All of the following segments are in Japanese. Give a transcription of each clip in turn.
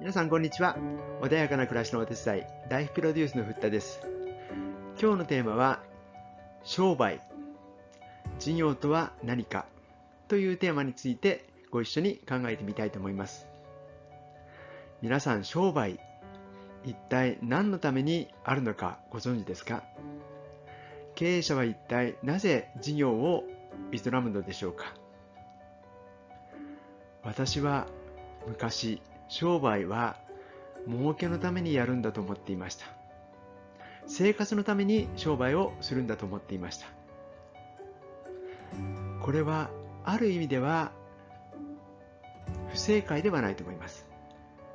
皆さんこんにちは。穏やかな暮らしのお手伝いライフプロデュースのふったです。今日のテーマは商売。事業とは何か。というテーマについてご一緒に考えてみたいと思います。皆さん商売一体何のためにあるのかご存知ですか？経営者は一体なぜ事業を営むのでしょうか？私は昔商売は儲けのためにやるんだと思っていました。生活のために商売をするんだと思っていました。これはある意味では不正解ではないと思います。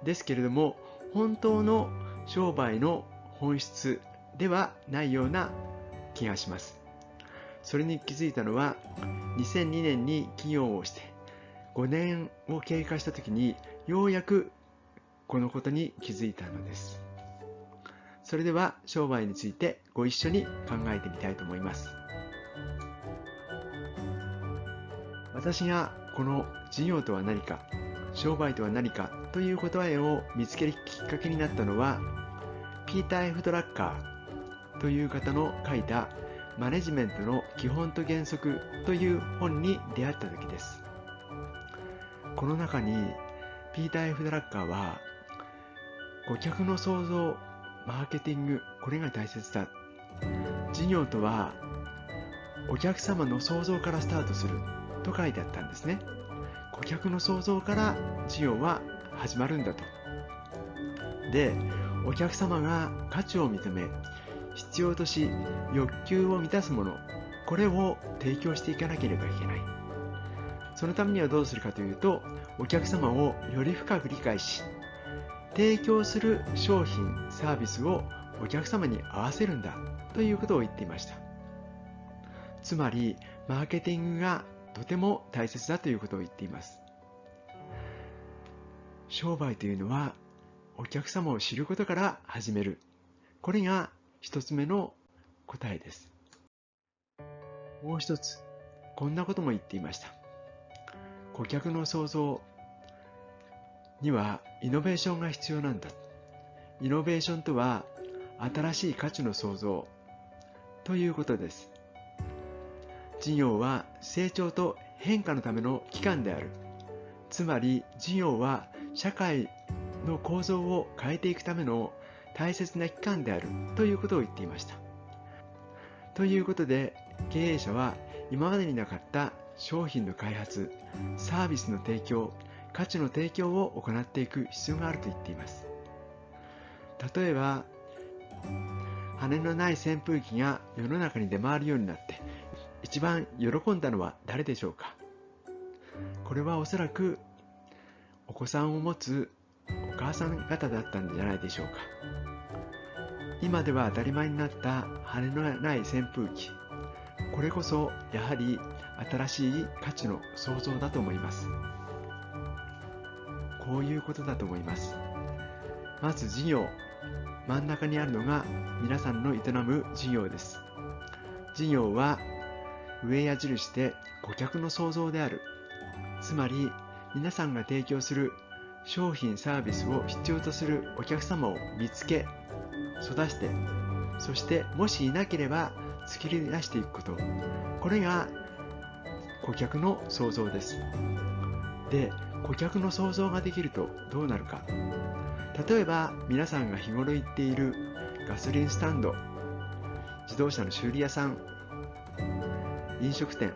ですけれども本当の商売の本質ではないような気がします。それに気づいたのは2002年に起業をして5年を経過した時にようやくこのことに気づいたのです。それでは商売についてご一緒に考えてみたいと思います。私がこの事業とは何か商売とは何かという答えを見つけるきっかけになったのはピーター・エフ・ドラッカーという方の書いたマネジメントの基本と原則という本に出会った時です。この中にピーター・エフ・ドラッカーは顧客の創造マーケティングこれが大切だ。事業とはお客様の創造からスタートすると書いてあったんですね。顧客の創造から事業は始まるんだと。でお客様が価値を認め必要とし欲求を満たすものこれを提供していかなければいけない。そのためにはどうするかというとお客様をより深く理解し提供する商品サービスをお客様に合わせるんだということを言っていました。つまりマーケティングがとても大切だということを言っています。商売というのはお客様を知ることから始める。これが一つ目の答えです。もう一つこんなことも言っていました。顧客の創造にはイノベーションが必要なんだ。イノベーションとは新しい価値の創造ということです。事業は成長と変化のための機関である。つまり事業は社会の構造を変えていくための大切な機関であるということを言っていました。ということで経営者は今までになかった商品の開発サービスの提供価値の提供を行っていく必要があると言っています。例えば羽のない扇風機が世の中に出回るようになって一番喜んだのは誰でしょうか？これはおそらくお子さんを持つお母さん方だったんじゃないでしょうか？今では当たり前になった羽のない扇風機。これこそやはり新しい価値の創造だと思います。こういうことだと思います。まず事業真ん中にあるのが皆さんの営む事業です。事業は上矢印で顧客の創造である。つまり皆さんが提供する商品サービスを必要とするお客様を見つけ育してそしてもしいなければ作り出していくこと。これが顧客の創造です。で顧客の想像ができるとどうなるか。例えば皆さんが日頃行っているガソリンスタンド自動車の修理屋さん飲食店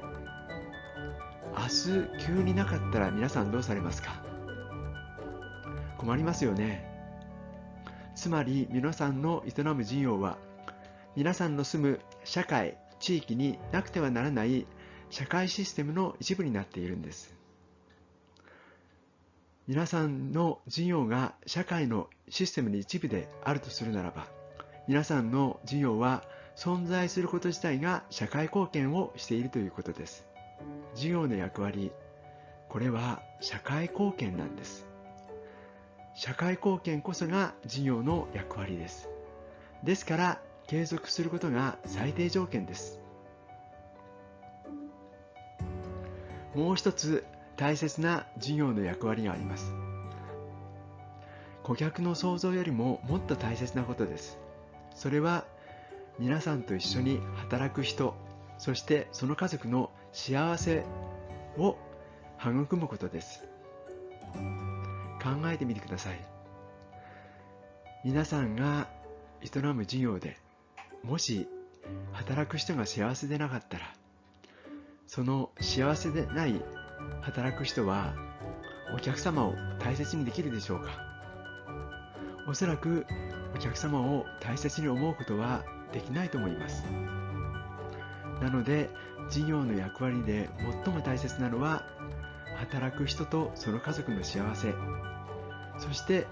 明日急になかったら皆さんどうされますか。困りますよね。つまり皆さんの営む事業は皆さんの住む社会地域になくてはならない社会システムの一部になっているんです。皆さんの事業が社会のシステムの一部であるとするならば皆さんの事業は存在すること自体が社会貢献をしているということです。事業の役割これは社会貢献なんです。社会貢献こそが事業の役割です。ですから継続することが最低条件です。もう一つ大切な事業の役割があります。顧客の想像よりももっと大切なことです。それは皆さんと一緒に働く人そしてその家族の幸せを育むことです。考えてみてください。皆さんが営む事業でもし働く人が幸せでなかったらその幸せでない働く人はお客様を大切にできるでしょうか？おそらくお客様を大切に思うことはできないと思います。なので事業の役割で最も大切なのは働く人とその家族の幸せ。そして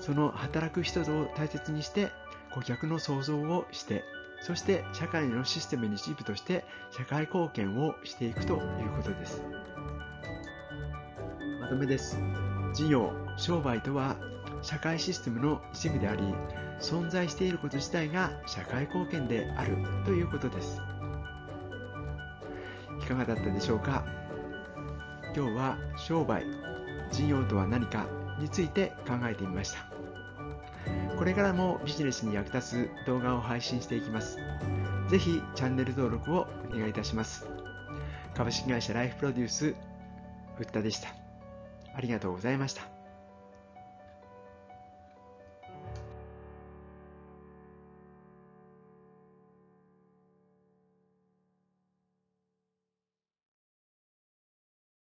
その働く人を大切にして顧客の創造をしてそして社会のシステムの一部として社会貢献をしていくということです。まとめです。事業商売とは社会システムの一部であり存在していること自体が社会貢献であるということです。いかがだったでしょうか？今日は商売事業とは何かについて考えてみました。これからもビジネスに役立つ動画を配信していきますぜひチャンネル登録をお願いいたします株式会社ライフプロデュース、ふったでした。ありがとうございました。